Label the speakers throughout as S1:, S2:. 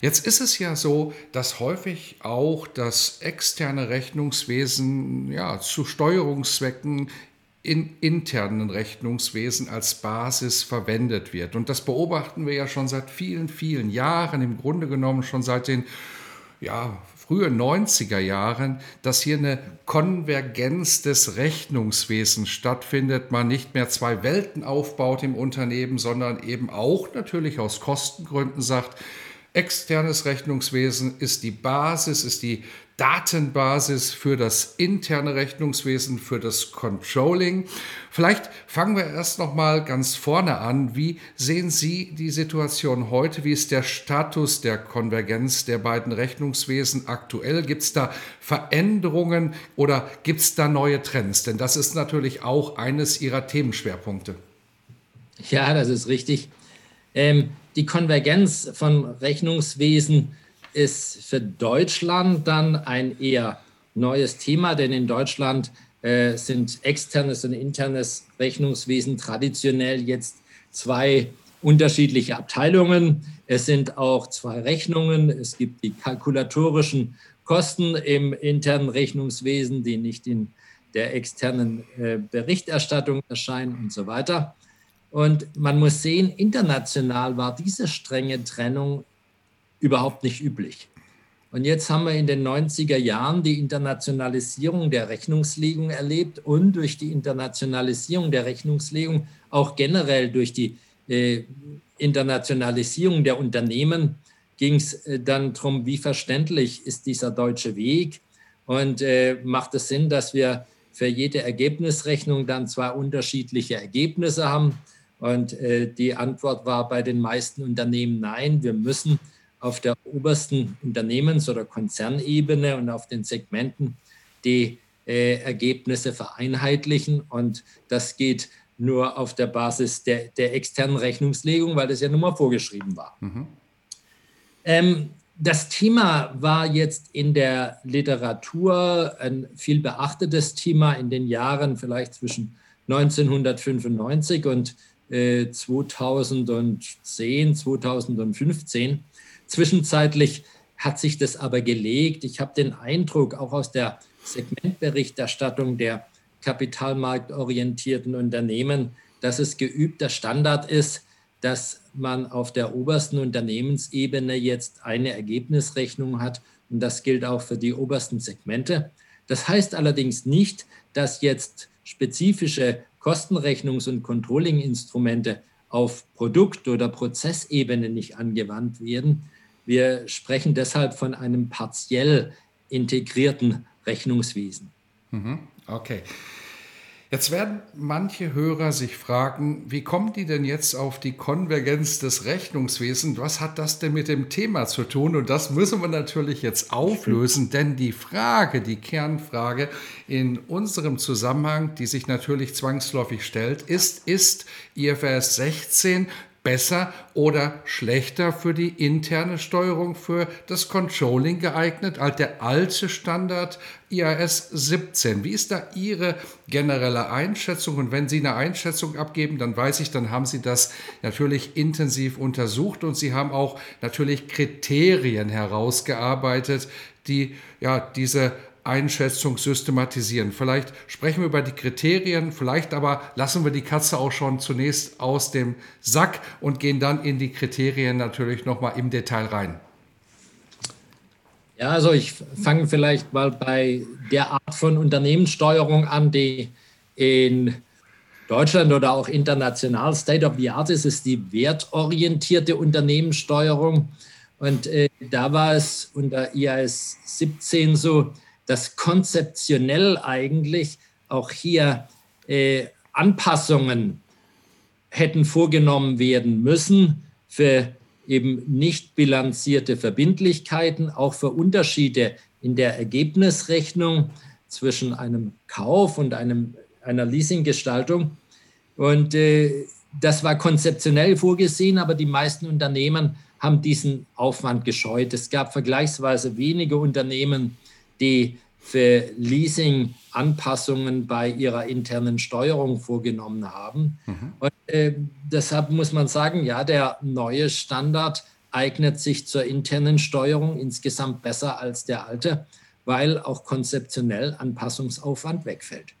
S1: Jetzt ist es ja so, dass häufig auch das externe Rechnungswesen ja, zu Steuerungszwecken in internen Rechnungswesen als Basis verwendet wird. Und das beobachten wir ja schon seit vielen, vielen Jahren, im Grunde genommen schon seit den ja, frühen 90er Jahren, dass hier eine Konvergenz des Rechnungswesens stattfindet, man nicht mehr zwei Welten aufbaut im Unternehmen, sondern eben auch natürlich aus Kostengründen sagt, Externes Rechnungswesen ist die Basis, ist die Datenbasis für das interne Rechnungswesen, für das Controlling. Vielleicht fangen wir erst noch mal ganz vorne an. Wie sehen Sie die Situation heute? Wie ist der Status der Konvergenz der beiden Rechnungswesen aktuell? Gibt es da Veränderungen oder gibt es da neue Trends? Denn das ist natürlich auch eines Ihrer Themenschwerpunkte.
S2: Ja, das ist richtig. Ähm, die Konvergenz von Rechnungswesen ist für Deutschland dann ein eher neues Thema, denn in Deutschland äh, sind externes und internes Rechnungswesen traditionell jetzt zwei unterschiedliche Abteilungen. Es sind auch zwei Rechnungen. Es gibt die kalkulatorischen Kosten im internen Rechnungswesen, die nicht in der externen äh, Berichterstattung erscheinen und so weiter. Und man muss sehen, international war diese strenge Trennung überhaupt nicht üblich. Und jetzt haben wir in den 90er Jahren die Internationalisierung der Rechnungslegung erlebt und durch die Internationalisierung der Rechnungslegung auch generell durch die äh, Internationalisierung der Unternehmen ging es äh, dann darum, wie verständlich ist dieser deutsche Weg und äh, macht es Sinn, dass wir für jede Ergebnisrechnung dann zwei unterschiedliche Ergebnisse haben. Und äh, die Antwort war bei den meisten Unternehmen nein. Wir müssen auf der obersten Unternehmens- oder Konzernebene und auf den Segmenten die äh, Ergebnisse vereinheitlichen. Und das geht nur auf der Basis der, der externen Rechnungslegung, weil das ja nun mal vorgeschrieben war. Mhm. Ähm, das Thema war jetzt in der Literatur ein viel beachtetes Thema in den Jahren vielleicht zwischen 1995 und 2010, äh, 2015. Zwischenzeitlich hat sich das aber gelegt. Ich habe den Eindruck, auch aus der Segmentberichterstattung der kapitalmarktorientierten Unternehmen, dass es geübter Standard ist, dass man auf der obersten Unternehmensebene jetzt eine Ergebnisrechnung hat. Und das gilt auch für die obersten Segmente. Das heißt allerdings nicht, dass jetzt spezifische Kostenrechnungs- und Controlling-Instrumente auf Produkt- oder Prozessebene nicht angewandt werden. Wir sprechen deshalb von einem partiell integrierten Rechnungswesen.
S1: Mhm. Okay. Jetzt werden manche Hörer sich fragen, wie kommen die denn jetzt auf die Konvergenz des Rechnungswesens? Was hat das denn mit dem Thema zu tun? Und das müssen wir natürlich jetzt auflösen, denn die Frage, die Kernfrage in unserem Zusammenhang, die sich natürlich zwangsläufig stellt, ist, ist IFRS 16 besser oder schlechter für die interne Steuerung, für das Controlling geeignet als der alte Standard IAS 17. Wie ist da Ihre generelle Einschätzung? Und wenn Sie eine Einschätzung abgeben, dann weiß ich, dann haben Sie das natürlich intensiv untersucht und Sie haben auch natürlich Kriterien herausgearbeitet, die ja diese Einschätzung systematisieren. Vielleicht sprechen wir über die Kriterien, vielleicht aber lassen wir die Katze auch schon zunächst aus dem Sack und gehen dann in die Kriterien natürlich nochmal im Detail rein.
S2: Ja, also ich fange vielleicht mal bei der Art von Unternehmenssteuerung an, die in Deutschland oder auch international State of the Art ist, ist die wertorientierte Unternehmenssteuerung. Und äh, da war es unter IAS 17 so, dass konzeptionell eigentlich auch hier äh, Anpassungen hätten vorgenommen werden müssen für eben nicht bilanzierte Verbindlichkeiten, auch für Unterschiede in der Ergebnisrechnung zwischen einem Kauf und einem, einer Leasinggestaltung. Und äh, das war konzeptionell vorgesehen, aber die meisten Unternehmen haben diesen Aufwand gescheut. Es gab vergleichsweise wenige Unternehmen, die für Leasing Anpassungen bei ihrer internen Steuerung vorgenommen haben. Mhm. Und äh, deshalb muss man sagen, ja, der neue Standard eignet sich zur internen Steuerung insgesamt besser als der alte, weil auch konzeptionell Anpassungsaufwand wegfällt.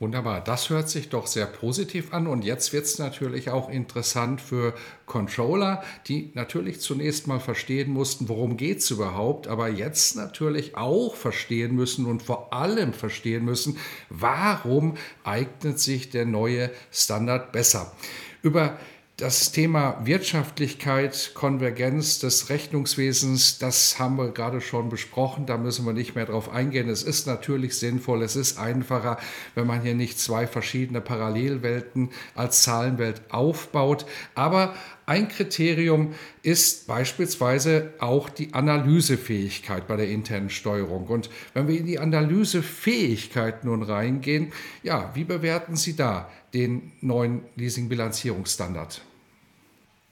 S1: Wunderbar, das hört sich doch sehr positiv an und jetzt wird es natürlich auch interessant für Controller, die natürlich zunächst mal verstehen mussten, worum geht es überhaupt, aber jetzt natürlich auch verstehen müssen und vor allem verstehen müssen, warum eignet sich der neue Standard besser. Über das Thema Wirtschaftlichkeit, Konvergenz des Rechnungswesens, das haben wir gerade schon besprochen, da müssen wir nicht mehr drauf eingehen. Es ist natürlich sinnvoll, es ist einfacher, wenn man hier nicht zwei verschiedene Parallelwelten als Zahlenwelt aufbaut. Aber ein Kriterium ist beispielsweise auch die Analysefähigkeit bei der internen Steuerung. Und wenn wir in die Analysefähigkeit nun reingehen, ja, wie bewerten Sie da den neuen Leasing-Bilanzierungsstandard?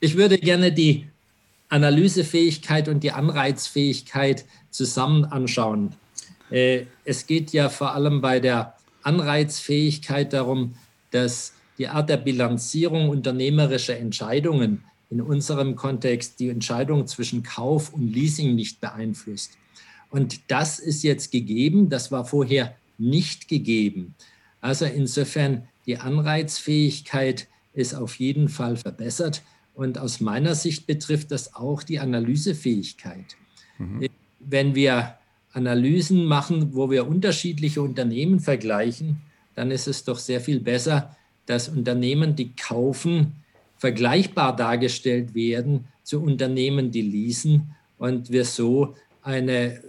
S2: Ich würde gerne die Analysefähigkeit und die Anreizfähigkeit zusammen anschauen. Äh, es geht ja vor allem bei der Anreizfähigkeit darum, dass die Art der Bilanzierung unternehmerischer Entscheidungen in unserem Kontext die Entscheidung zwischen Kauf und Leasing nicht beeinflusst. Und das ist jetzt gegeben, das war vorher nicht gegeben. Also insofern die Anreizfähigkeit ist auf jeden Fall verbessert. Und aus meiner Sicht betrifft das auch die Analysefähigkeit. Mhm. Wenn wir Analysen machen, wo wir unterschiedliche Unternehmen vergleichen, dann ist es doch sehr viel besser, dass Unternehmen, die kaufen, vergleichbar dargestellt werden zu Unternehmen, die leasen und wir so eine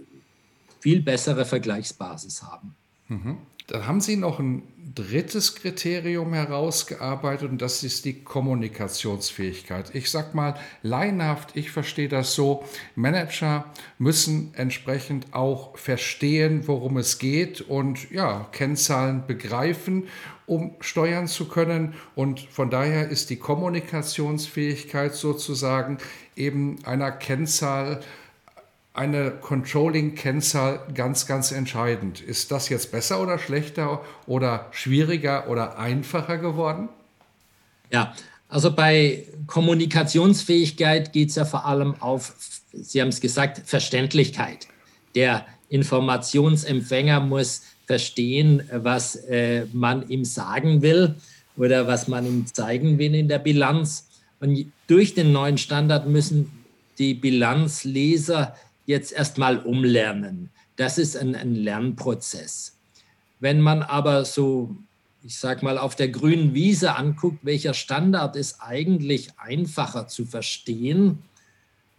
S2: viel bessere Vergleichsbasis haben.
S1: Mhm. Da haben Sie noch ein drittes Kriterium herausgearbeitet und das ist die Kommunikationsfähigkeit. Ich sage mal laienhaft, ich verstehe das so, Manager müssen entsprechend auch verstehen, worum es geht und ja, Kennzahlen begreifen, um steuern zu können und von daher ist die Kommunikationsfähigkeit sozusagen eben einer Kennzahl eine Controlling-Kennzahl ganz, ganz entscheidend. Ist das jetzt besser oder schlechter oder schwieriger oder einfacher geworden?
S2: Ja, also bei Kommunikationsfähigkeit geht es ja vor allem auf, Sie haben es gesagt, Verständlichkeit. Der Informationsempfänger muss verstehen, was äh, man ihm sagen will oder was man ihm zeigen will in der Bilanz. Und durch den neuen Standard müssen die Bilanzleser jetzt erstmal umlernen. Das ist ein, ein Lernprozess. Wenn man aber so, ich sage mal, auf der grünen Wiese anguckt, welcher Standard ist eigentlich einfacher zu verstehen,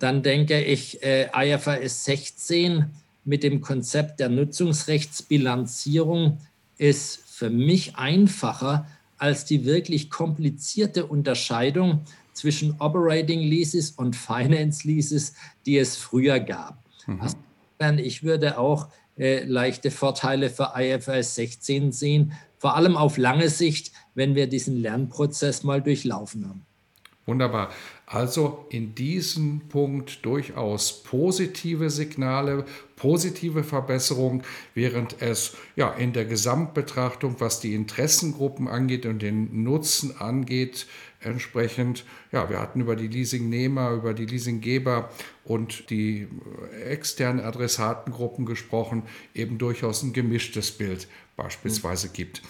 S2: dann denke ich, äh, IFRS 16 mit dem Konzept der Nutzungsrechtsbilanzierung ist für mich einfacher als die wirklich komplizierte Unterscheidung zwischen Operating Leases und Finance Leases, die es früher gab. Mhm. Ich würde auch äh, leichte Vorteile für IFRS 16 sehen, vor allem auf lange Sicht, wenn wir diesen Lernprozess mal durchlaufen haben.
S1: Wunderbar. Also in diesem Punkt durchaus positive Signale, positive Verbesserung, während es ja in der Gesamtbetrachtung, was die Interessengruppen angeht und den Nutzen angeht, entsprechend, ja, wir hatten über die Leasingnehmer, über die Leasinggeber und die externen Adressatengruppen gesprochen, eben durchaus ein gemischtes Bild beispielsweise mhm. gibt.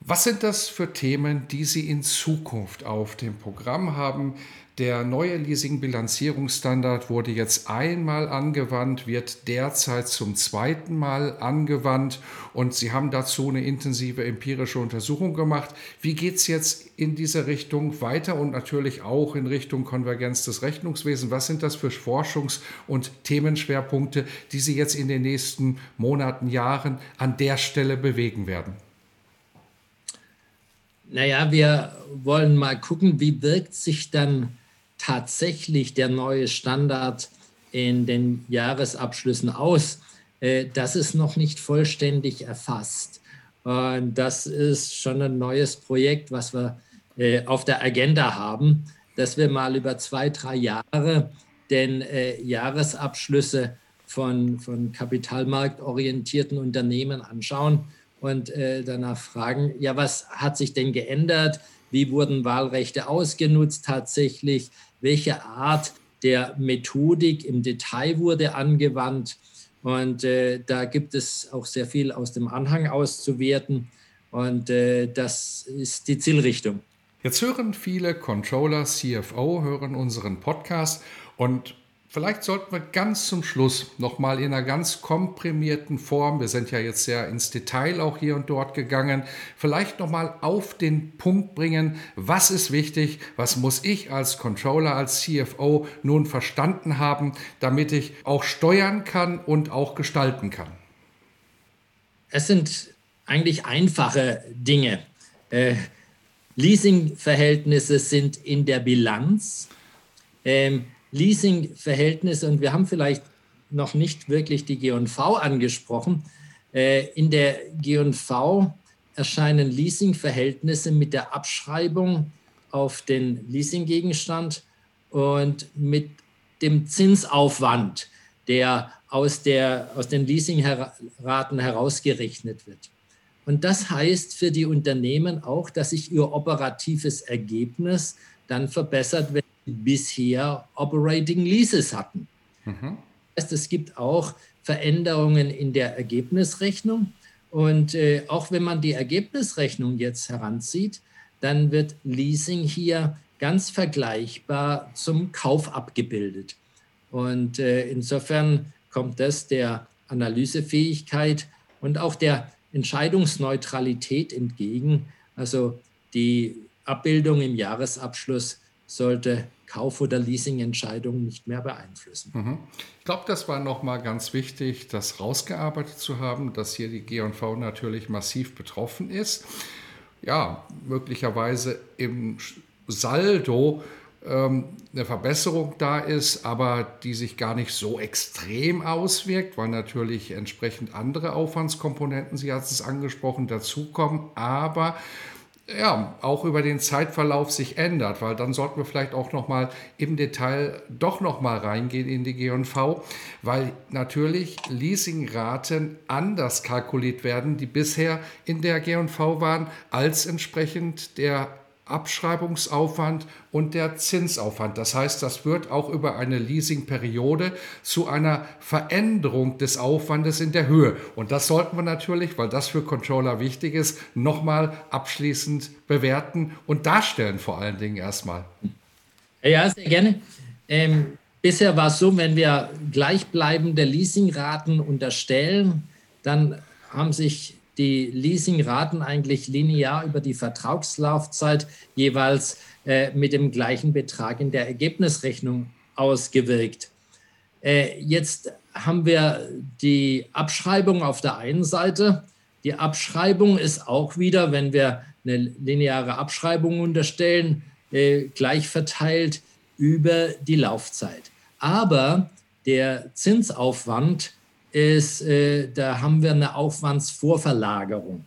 S1: Was sind das für Themen, die Sie in Zukunft auf dem Programm haben? Der neue Leasing-Bilanzierungsstandard wurde jetzt einmal angewandt, wird derzeit zum zweiten Mal angewandt und Sie haben dazu eine intensive empirische Untersuchung gemacht. Wie geht es jetzt in diese Richtung weiter und natürlich auch in Richtung Konvergenz des Rechnungswesens? Was sind das für Forschungs- und Themenschwerpunkte, die Sie jetzt in den nächsten Monaten, Jahren an der Stelle bewegen werden?
S2: Naja, wir wollen mal gucken, wie wirkt sich dann tatsächlich der neue Standard in den Jahresabschlüssen aus. Äh, das ist noch nicht vollständig erfasst. Und das ist schon ein neues Projekt, was wir äh, auf der Agenda haben, dass wir mal über zwei, drei Jahre den äh, Jahresabschlüsse von, von kapitalmarktorientierten Unternehmen anschauen und danach fragen, ja, was hat sich denn geändert? Wie wurden Wahlrechte ausgenutzt tatsächlich? Welche Art der Methodik im Detail wurde angewandt? Und äh, da gibt es auch sehr viel aus dem Anhang auszuwerten. Und äh, das ist die Zielrichtung.
S1: Jetzt hören viele Controller, CFO, hören unseren Podcast und Vielleicht sollten wir ganz zum Schluss nochmal in einer ganz komprimierten Form, wir sind ja jetzt sehr ins Detail auch hier und dort gegangen, vielleicht nochmal auf den Punkt bringen, was ist wichtig, was muss ich als Controller, als CFO nun verstanden haben, damit ich auch steuern kann und auch gestalten kann.
S2: Es sind eigentlich einfache Dinge. Äh, Leasingverhältnisse sind in der Bilanz. Ähm, Leasingverhältnisse und wir haben vielleicht noch nicht wirklich die GV angesprochen. Äh, in der GV erscheinen Leasingverhältnisse mit der Abschreibung auf den Leasinggegenstand und mit dem Zinsaufwand, der aus, der, aus den Leasingraten herausgerechnet wird. Und das heißt für die Unternehmen auch, dass sich ihr operatives Ergebnis dann verbessert, wenn bisher Operating Leases hatten. Mhm. Das heißt, es gibt auch Veränderungen in der Ergebnisrechnung. Und äh, auch wenn man die Ergebnisrechnung jetzt heranzieht, dann wird Leasing hier ganz vergleichbar zum Kauf abgebildet. Und äh, insofern kommt das der Analysefähigkeit und auch der Entscheidungsneutralität entgegen. Also die Abbildung im Jahresabschluss sollte Kauf- oder Leasingentscheidungen nicht mehr beeinflussen.
S1: Mhm. Ich glaube, das war nochmal ganz wichtig, das rausgearbeitet zu haben, dass hier die G&V natürlich massiv betroffen ist. Ja, möglicherweise im Saldo ähm, eine Verbesserung da ist, aber die sich gar nicht so extrem auswirkt, weil natürlich entsprechend andere Aufwandskomponenten, Sie hatten es angesprochen, dazukommen. Aber ja, auch über den Zeitverlauf sich ändert, weil dann sollten wir vielleicht auch noch mal im Detail doch noch mal reingehen in die G&V, weil natürlich Leasingraten anders kalkuliert werden, die bisher in der G&V waren, als entsprechend der Abschreibungsaufwand und der Zinsaufwand. Das heißt, das wird auch über eine Leasingperiode zu einer Veränderung des Aufwandes in der Höhe. Und das sollten wir natürlich, weil das für Controller wichtig ist, nochmal abschließend bewerten und darstellen vor allen Dingen erstmal.
S2: Ja, sehr gerne. Ähm, bisher war es so, wenn wir gleichbleibende Leasingraten unterstellen, dann haben sich die Leasingraten eigentlich linear über die Vertragslaufzeit jeweils äh, mit dem gleichen Betrag in der Ergebnisrechnung ausgewirkt. Äh, jetzt haben wir die Abschreibung auf der einen Seite. Die Abschreibung ist auch wieder, wenn wir eine lineare Abschreibung unterstellen, äh, gleich verteilt über die Laufzeit. Aber der Zinsaufwand ist, äh, da haben wir eine Aufwandsvorverlagerung.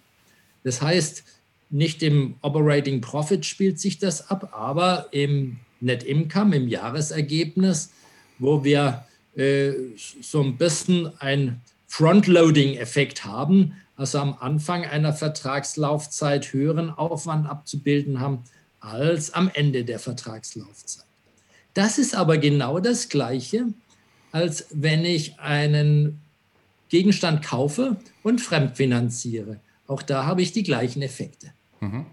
S2: Das heißt, nicht im Operating Profit spielt sich das ab, aber im Net Income, im Jahresergebnis, wo wir äh, so ein bisschen ein Frontloading-Effekt haben, also am Anfang einer Vertragslaufzeit höheren Aufwand abzubilden haben als am Ende der Vertragslaufzeit. Das ist aber genau das Gleiche, als wenn ich einen Gegenstand kaufe und fremdfinanziere. Auch da habe ich die gleichen Effekte.
S1: Mhm.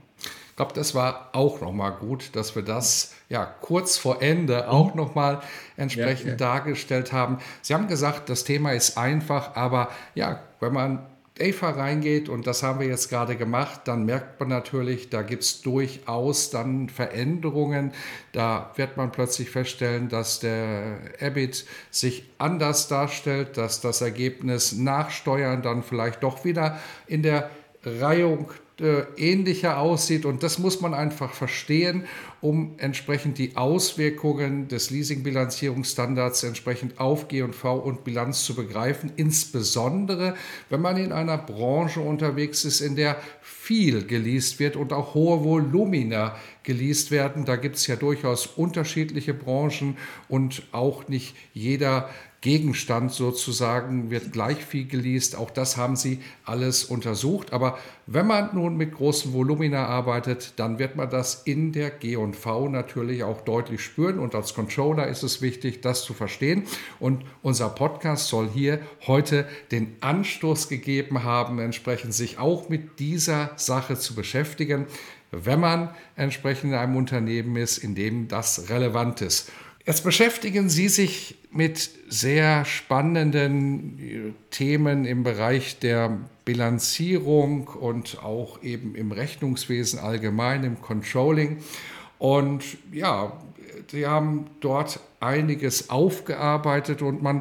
S1: Ich glaube, das war auch nochmal gut, dass wir das ja kurz vor Ende auch mhm. nochmal entsprechend ja, ja. dargestellt haben. Sie haben gesagt, das Thema ist einfach, aber ja, wenn man AFA reingeht, und das haben wir jetzt gerade gemacht, dann merkt man natürlich, da gibt es durchaus dann Veränderungen. Da wird man plötzlich feststellen, dass der EBIT sich anders darstellt, dass das Ergebnis nach Steuern dann vielleicht doch wieder in der Reihung ähnlicher aussieht. Und das muss man einfach verstehen, um entsprechend die Auswirkungen des Leasing-Bilanzierungsstandards entsprechend auf G&V und Bilanz zu begreifen. Insbesondere, wenn man in einer Branche unterwegs ist, in der viel geleast wird und auch hohe Volumina geleast werden. Da gibt es ja durchaus unterschiedliche Branchen und auch nicht jeder Gegenstand sozusagen wird gleich viel geleast. Auch das haben sie alles untersucht. Aber wenn man nun mit großen Volumina arbeitet, dann wird man das in der G&V natürlich auch deutlich spüren. Und als Controller ist es wichtig, das zu verstehen. Und unser Podcast soll hier heute den Anstoß gegeben haben, entsprechend sich auch mit dieser Sache zu beschäftigen, wenn man entsprechend in einem Unternehmen ist, in dem das relevant ist. Jetzt beschäftigen Sie sich mit sehr spannenden äh, Themen im Bereich der Bilanzierung und auch eben im Rechnungswesen allgemein, im Controlling. Und ja, Sie haben dort einiges aufgearbeitet und man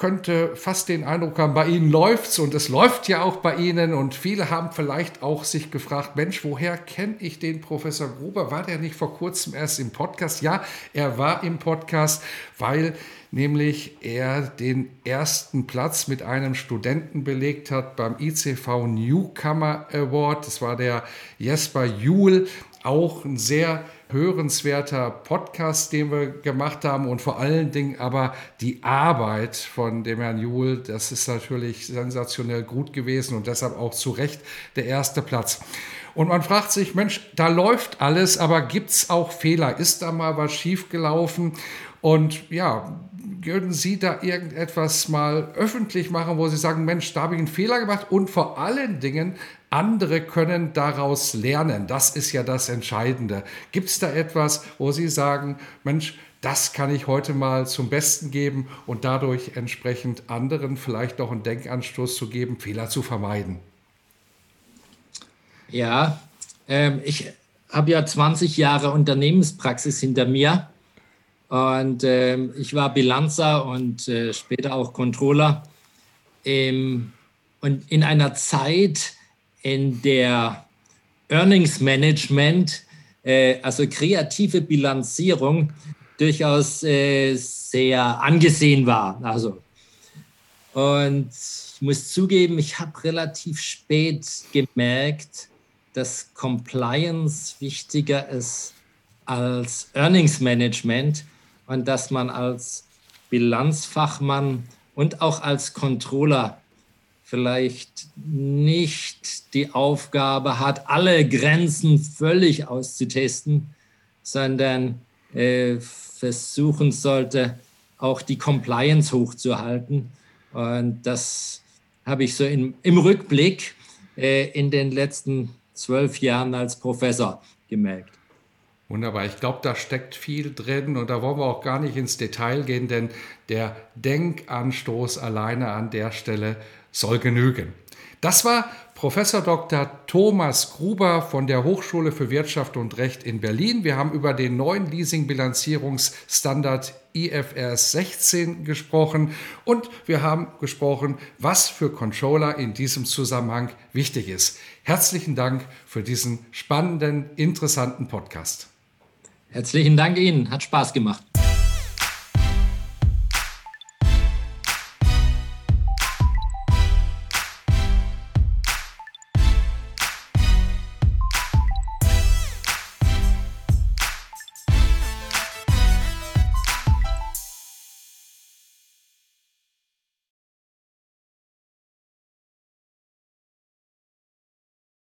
S1: könnte fast den Eindruck haben, bei Ihnen läuft's und es läuft ja auch bei Ihnen und viele haben vielleicht auch sich gefragt, Mensch, woher kenne ich den Professor Gruber? War der nicht vor kurzem erst im Podcast? Ja, er war im Podcast, weil nämlich er den ersten Platz mit einem Studenten belegt hat beim ICV Newcomer Award. Das war der Jesper Juhl, auch ein sehr hörenswerter Podcast, den wir gemacht haben und vor allen Dingen aber die Arbeit von dem Herrn Juhl, das ist natürlich sensationell gut gewesen und deshalb auch zu Recht der erste Platz. Und man fragt sich, Mensch, da läuft alles, aber gibt es auch Fehler? Ist da mal was schiefgelaufen? Und ja, würden Sie da irgendetwas mal öffentlich machen, wo Sie sagen, Mensch, da habe ich einen Fehler gemacht und vor allen Dingen, andere können daraus lernen. Das ist ja das Entscheidende. Gibt es da etwas, wo Sie sagen, Mensch, das kann ich heute mal zum Besten geben und dadurch entsprechend anderen vielleicht auch einen Denkanstoß zu geben, Fehler zu vermeiden?
S2: Ja, ähm, ich habe ja 20 Jahre Unternehmenspraxis hinter mir und ähm, ich war Bilanzer und äh, später auch Controller. Ähm, und in einer Zeit, in der Earnings Management, äh, also kreative Bilanzierung, durchaus äh, sehr angesehen war. Also, und ich muss zugeben, ich habe relativ spät gemerkt, dass Compliance wichtiger ist als Earnings Management und dass man als Bilanzfachmann und auch als Controller vielleicht nicht die Aufgabe hat, alle Grenzen völlig auszutesten, sondern äh, versuchen sollte, auch die Compliance hochzuhalten. Und das habe ich so in, im Rückblick äh, in den letzten zwölf Jahren als Professor gemerkt.
S1: Wunderbar. Ich glaube, da steckt viel drin und da wollen wir auch gar nicht ins Detail gehen, denn der Denkanstoß alleine an der Stelle soll genügen. Das war Professor Dr. Thomas Gruber von der Hochschule für Wirtschaft und Recht in Berlin. Wir haben über den neuen Leasing-Bilanzierungsstandard IFRS 16 gesprochen und wir haben gesprochen, was für Controller in diesem Zusammenhang wichtig ist. Herzlichen Dank für diesen spannenden, interessanten Podcast.
S2: Herzlichen Dank Ihnen, hat Spaß gemacht.